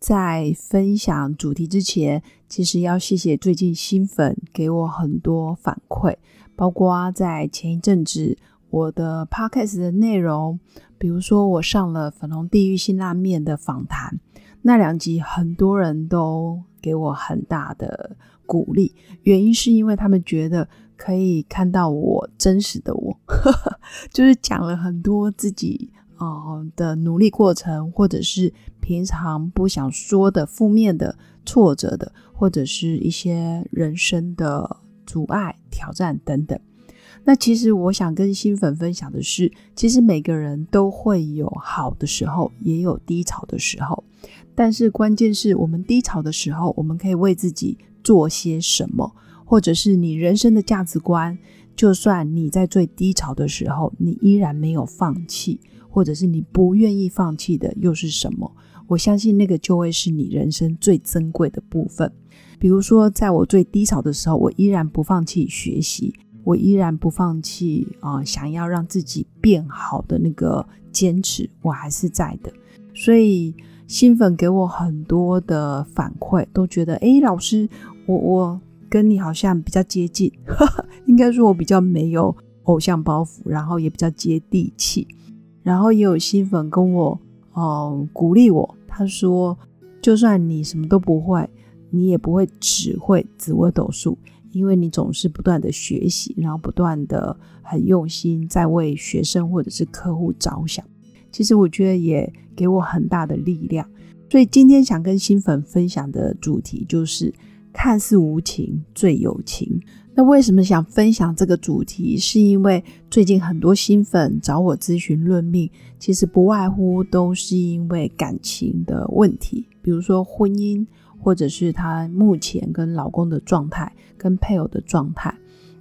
在分享主题之前，其实要谢谢最近新粉给我很多反馈，包括在前一阵子我的 podcast 的内容，比如说我上了粉红地狱辛拉面的访谈，那两集很多人都给我很大的鼓励，原因是因为他们觉得可以看到我真实的我，就是讲了很多自己。哦的努力过程，或者是平常不想说的负面的、挫折的，或者是一些人生的阻碍、挑战等等。那其实我想跟新粉分享的是，其实每个人都会有好的时候，也有低潮的时候。但是关键是我们低潮的时候，我们可以为自己做些什么，或者是你人生的价值观。就算你在最低潮的时候，你依然没有放弃。或者是你不愿意放弃的又是什么？我相信那个就会是你人生最珍贵的部分。比如说，在我最低潮的时候，我依然不放弃学习，我依然不放弃啊，想要让自己变好的那个坚持，我还是在的。所以新粉给我很多的反馈，都觉得哎，老师，我我跟你好像比较接近，应该说我比较没有偶像包袱，然后也比较接地气。然后也有新粉跟我，嗯，鼓励我。他说：“就算你什么都不会，你也不会只会紫微斗数，因为你总是不断的学习，然后不断的很用心在为学生或者是客户着想。其实我觉得也给我很大的力量。所以今天想跟新粉分享的主题就是：看似无情，最有情。”那为什么想分享这个主题？是因为最近很多新粉找我咨询论命，其实不外乎都是因为感情的问题，比如说婚姻，或者是她目前跟老公的状态、跟配偶的状态，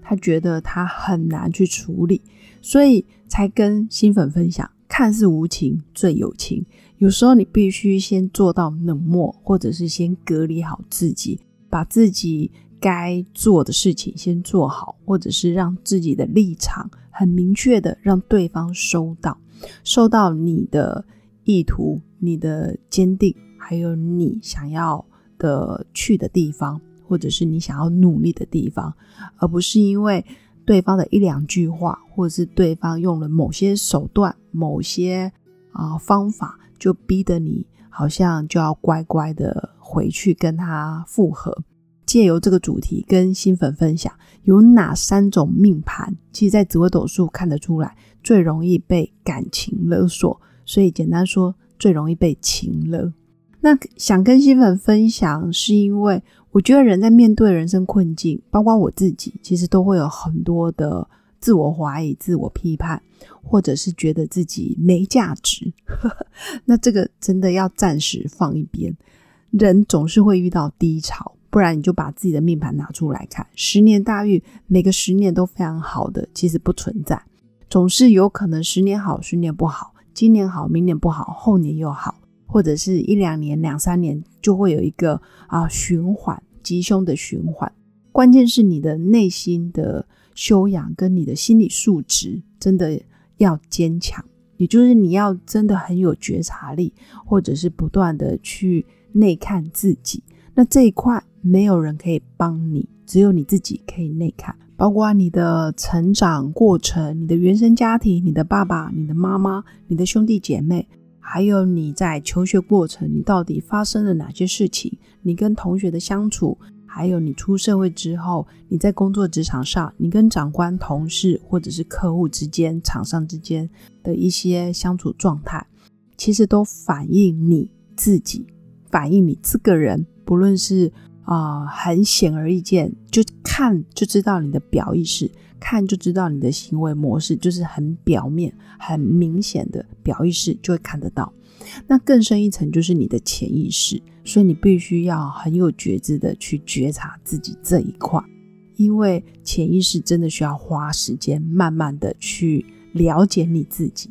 她觉得她很难去处理，所以才跟新粉分享。看似无情，最有情。有时候你必须先做到冷漠，或者是先隔离好自己，把自己。该做的事情先做好，或者是让自己的立场很明确的让对方收到，收到你的意图、你的坚定，还有你想要的去的地方，或者是你想要努力的地方，而不是因为对方的一两句话，或者是对方用了某些手段、某些啊方法，就逼得你好像就要乖乖的回去跟他复合。借由这个主题跟新粉分享，有哪三种命盘，其实在紫微斗数看得出来，最容易被感情勒索。所以简单说，最容易被情勒。那想跟新粉分享，是因为我觉得人在面对人生困境，包括我自己，其实都会有很多的自我怀疑、自我批判，或者是觉得自己没价值。那这个真的要暂时放一边。人总是会遇到低潮。不然你就把自己的命盘拿出来看，十年大运，每个十年都非常好的，其实不存在，总是有可能十年好，十年不好，今年好，明年不好，后年又好，或者是一两年、两三年就会有一个啊循环，吉凶的循环。关键是你的内心的修养跟你的心理素质真的要坚强，也就是你要真的很有觉察力，或者是不断的去内看自己。那这一块没有人可以帮你，只有你自己可以内看，包括你的成长过程、你的原生家庭、你的爸爸、你的妈妈、你的兄弟姐妹，还有你在求学过程，你到底发生了哪些事情？你跟同学的相处，还有你出社会之后，你在工作职场上，你跟长官、同事或者是客户之间、厂商之间的一些相处状态，其实都反映你自己，反映你这个人。不论是啊，很显而易见，就看就知道你的表意识，看就知道你的行为模式，就是很表面、很明显的表意识就会看得到。那更深一层就是你的潜意识，所以你必须要很有觉知的去觉察自己这一块，因为潜意识真的需要花时间，慢慢的去了解你自己。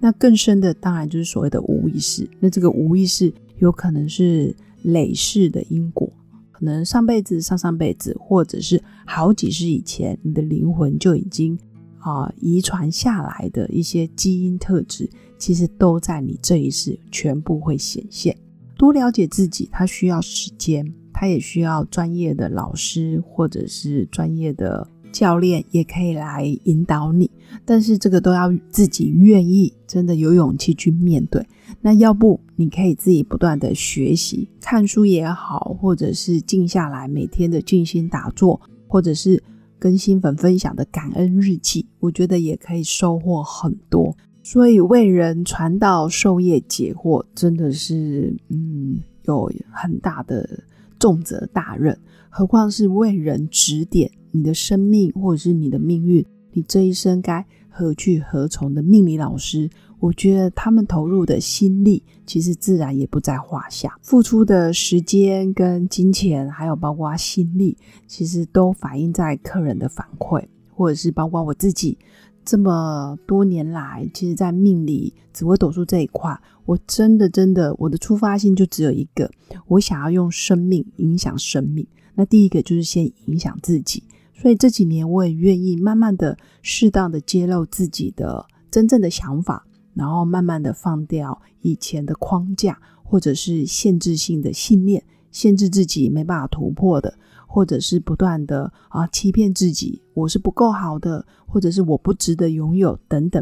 那更深的，当然就是所谓的无意识。那这个无意识有可能是累世的因果，可能上辈子、上上辈子，或者是好几世以前，你的灵魂就已经啊遗传下来的一些基因特质，其实都在你这一世全部会显现。多了解自己，它需要时间，它也需要专业的老师或者是专业的。教练也可以来引导你，但是这个都要自己愿意，真的有勇气去面对。那要不你可以自己不断的学习，看书也好，或者是静下来每天的静心打坐，或者是跟新粉分享的感恩日记，我觉得也可以收获很多。所以为人传道授业解惑，真的是嗯有很大的重责大任，何况是为人指点。你的生命或者是你的命运，你这一生该何去何从的命理老师，我觉得他们投入的心力，其实自然也不在话下。付出的时间跟金钱，还有包括心力，其实都反映在客人的反馈，或者是包括我自己这么多年来，其实，在命理紫微斗数这一块，我真的真的，我的出发性就只有一个，我想要用生命影响生命。那第一个就是先影响自己。所以这几年我也愿意慢慢的、适当的揭露自己的真正的想法，然后慢慢的放掉以前的框架，或者是限制性的信念，限制自己没办法突破的，或者是不断的啊欺骗自己，我是不够好的，或者是我不值得拥有等等，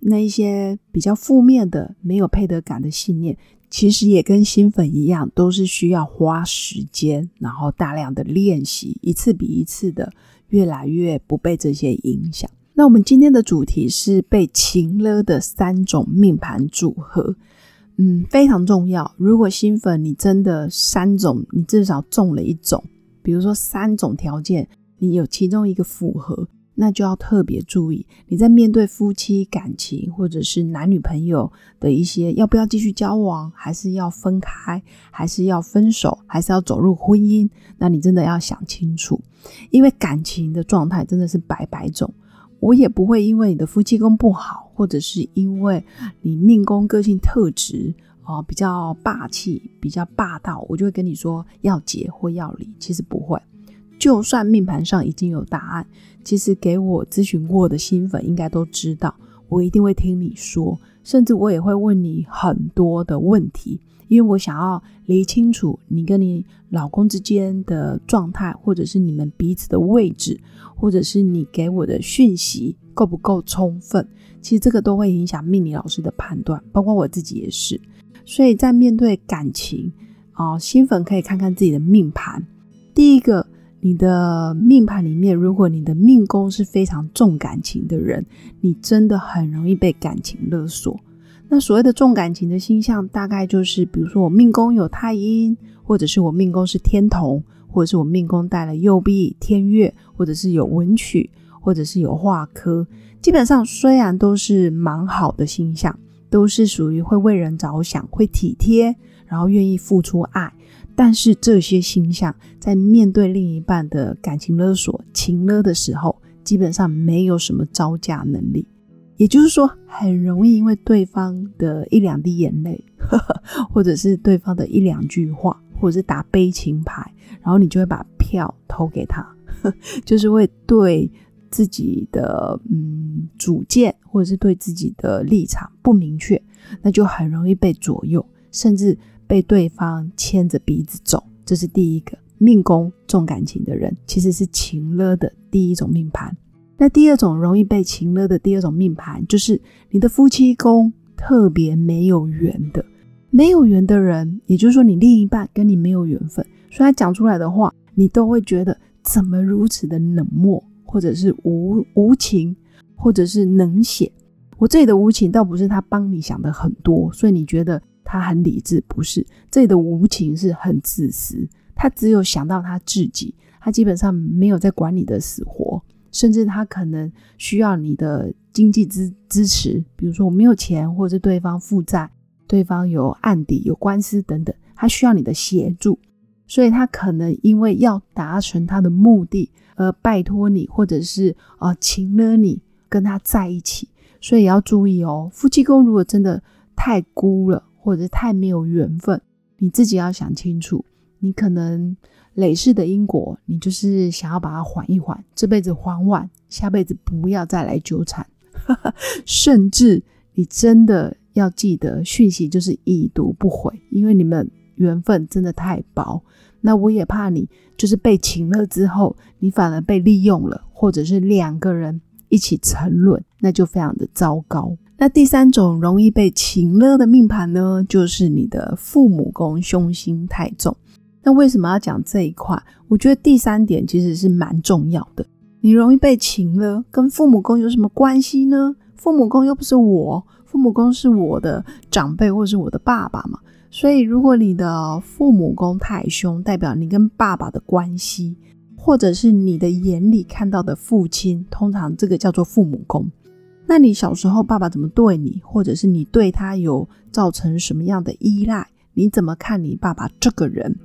那一些比较负面的、没有配得感的信念。其实也跟新粉一样，都是需要花时间，然后大量的练习，一次比一次的越来越不被这些影响。那我们今天的主题是被情了的三种命盘组合，嗯，非常重要。如果新粉你真的三种，你至少中了一种，比如说三种条件，你有其中一个符合。那就要特别注意，你在面对夫妻感情或者是男女朋友的一些要不要继续交往，还是要分开，还是要分手，还是要走入婚姻，那你真的要想清楚，因为感情的状态真的是百百种。我也不会因为你的夫妻宫不好，或者是因为你命宫个性特质啊比较霸气、比较霸道，我就会跟你说要结或要离。其实不会。就算命盘上已经有答案，其实给我咨询过的新粉应该都知道，我一定会听你说，甚至我也会问你很多的问题，因为我想要理清楚你跟你老公之间的状态，或者是你们彼此的位置，或者是你给我的讯息够不够充分。其实这个都会影响命理老师的判断，包括我自己也是。所以在面对感情啊，新粉可以看看自己的命盘，第一个。你的命盘里面，如果你的命宫是非常重感情的人，你真的很容易被感情勒索。那所谓的重感情的星象，大概就是，比如说我命宫有太阴，或者是我命宫是天同，或者是我命宫带了右弼、天月，或者是有文曲，或者是有化科。基本上虽然都是蛮好的星象，都是属于会为人着想、会体贴，然后愿意付出爱。但是这些星象在面对另一半的感情勒索、情勒的时候，基本上没有什么招架能力。也就是说，很容易因为对方的一两滴眼泪，或者是对方的一两句话，或者是打悲情牌，然后你就会把票投给他，就是会对自己的嗯主见，或者是对自己的立场不明确，那就很容易被左右，甚至。被对方牵着鼻子走，这是第一个命宫重感情的人，其实是情勒的第一种命盘。那第二种容易被情勒的第二种命盘，就是你的夫妻宫特别没有缘的，没有缘的人，也就是说你另一半跟你没有缘分，所以他讲出来的话，你都会觉得怎么如此的冷漠，或者是无无情，或者是冷血。我这里的无情，倒不是他帮你想的很多，所以你觉得。他很理智，不是这里的无情是很自私，他只有想到他自己，他基本上没有在管你的死活，甚至他可能需要你的经济支支持，比如说我没有钱，或者是对方负债，对方有案底、有官司等等，他需要你的协助。所以他可能因为要达成他的目的而拜托你，或者是呃请了你跟他在一起。所以要注意哦，夫妻宫如果真的太孤了，或者太没有缘分，你自己要想清楚。你可能累世的因果，你就是想要把它缓一缓，这辈子还完，下辈子不要再来纠缠。甚至你真的要记得，讯息就是已读不回，因为你们缘分真的太薄。那我也怕你就是被请了之后，你反而被利用了，或者是两个人一起沉沦，那就非常的糟糕。那第三种容易被请了的命盘呢，就是你的父母宫凶星太重。那为什么要讲这一块？我觉得第三点其实是蛮重要的。你容易被请了，跟父母宫有什么关系呢？父母宫又不是我，父母宫是我的长辈或是我的爸爸嘛。所以，如果你的父母宫太凶，代表你跟爸爸的关系，或者是你的眼里看到的父亲，通常这个叫做父母宫。那你小时候爸爸怎么对你，或者是你对他有造成什么样的依赖？你怎么看你爸爸这个人？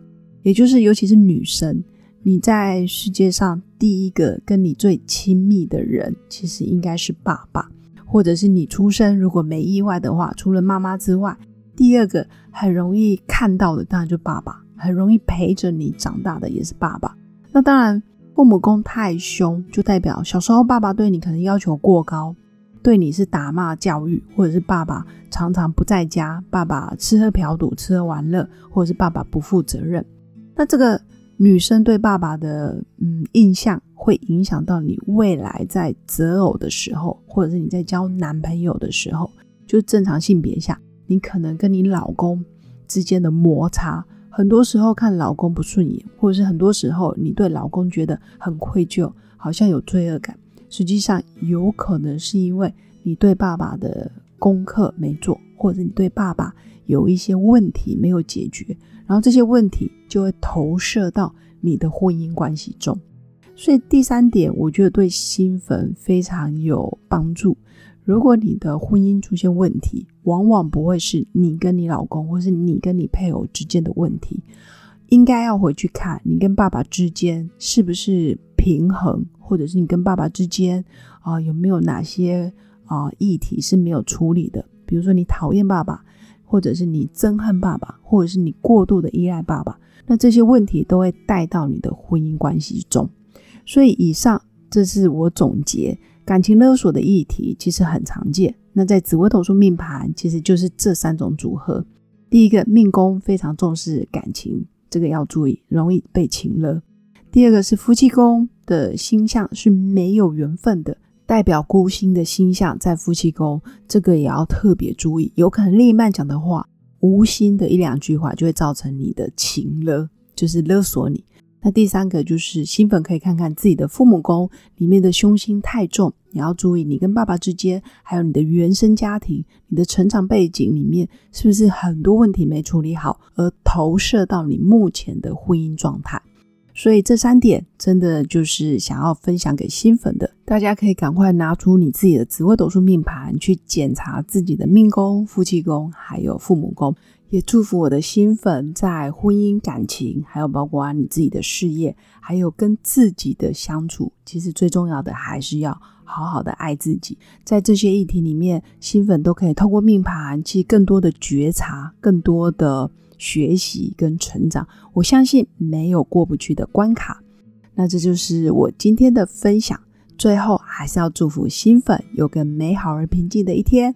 也就是，尤其是女生。你在世界上第一个跟你最亲密的人，其实应该是爸爸，或者是你出生如果没意外的话，除了妈妈之外，第二个很容易看到的当然就爸爸，很容易陪着你长大的也是爸爸。那当然，父母宫太凶，就代表小时候爸爸对你可能要求过高，对你是打骂教育，或者是爸爸常常不在家，爸爸吃喝嫖赌，吃喝玩乐，或者是爸爸不负责任。那这个。女生对爸爸的嗯印象会影响到你未来在择偶的时候，或者是你在交男朋友的时候，就正常性别下，你可能跟你老公之间的摩擦，很多时候看老公不顺眼，或者是很多时候你对老公觉得很愧疚，好像有罪恶感，实际上有可能是因为你对爸爸的功课没做，或者你对爸爸有一些问题没有解决。然后这些问题就会投射到你的婚姻关系中，所以第三点，我觉得对新粉非常有帮助。如果你的婚姻出现问题，往往不会是你跟你老公，或是你跟你配偶之间的问题，应该要回去看你跟爸爸之间是不是平衡，或者是你跟爸爸之间啊有没有哪些啊议题是没有处理的，比如说你讨厌爸爸。或者是你憎恨爸爸，或者是你过度的依赖爸爸，那这些问题都会带到你的婚姻关系中。所以，以上这是我总结感情勒索的议题，其实很常见。那在紫微斗数命盘，其实就是这三种组合。第一个，命宫非常重视感情，这个要注意，容易被情勒。第二个是夫妻宫的星象是没有缘分的。代表孤星的星象在夫妻宫，这个也要特别注意，有可能另一半讲的话，无心的一两句话就会造成你的情勒，就是勒索你。那第三个就是新粉可以看看自己的父母宫里面的凶星太重，你要注意你跟爸爸之间，还有你的原生家庭、你的成长背景里面，是不是很多问题没处理好，而投射到你目前的婚姻状态。所以这三点真的就是想要分享给新粉的，大家可以赶快拿出你自己的紫微斗数命盘去检查自己的命宫、夫妻宫，还有父母宫。也祝福我的新粉在婚姻、感情，还有包括你自己的事业，还有跟自己的相处，其实最重要的还是要好好的爱自己。在这些议题里面，新粉都可以透过命盘，去更多的觉察，更多的。学习跟成长，我相信没有过不去的关卡。那这就是我今天的分享。最后还是要祝福新粉有个美好而平静的一天。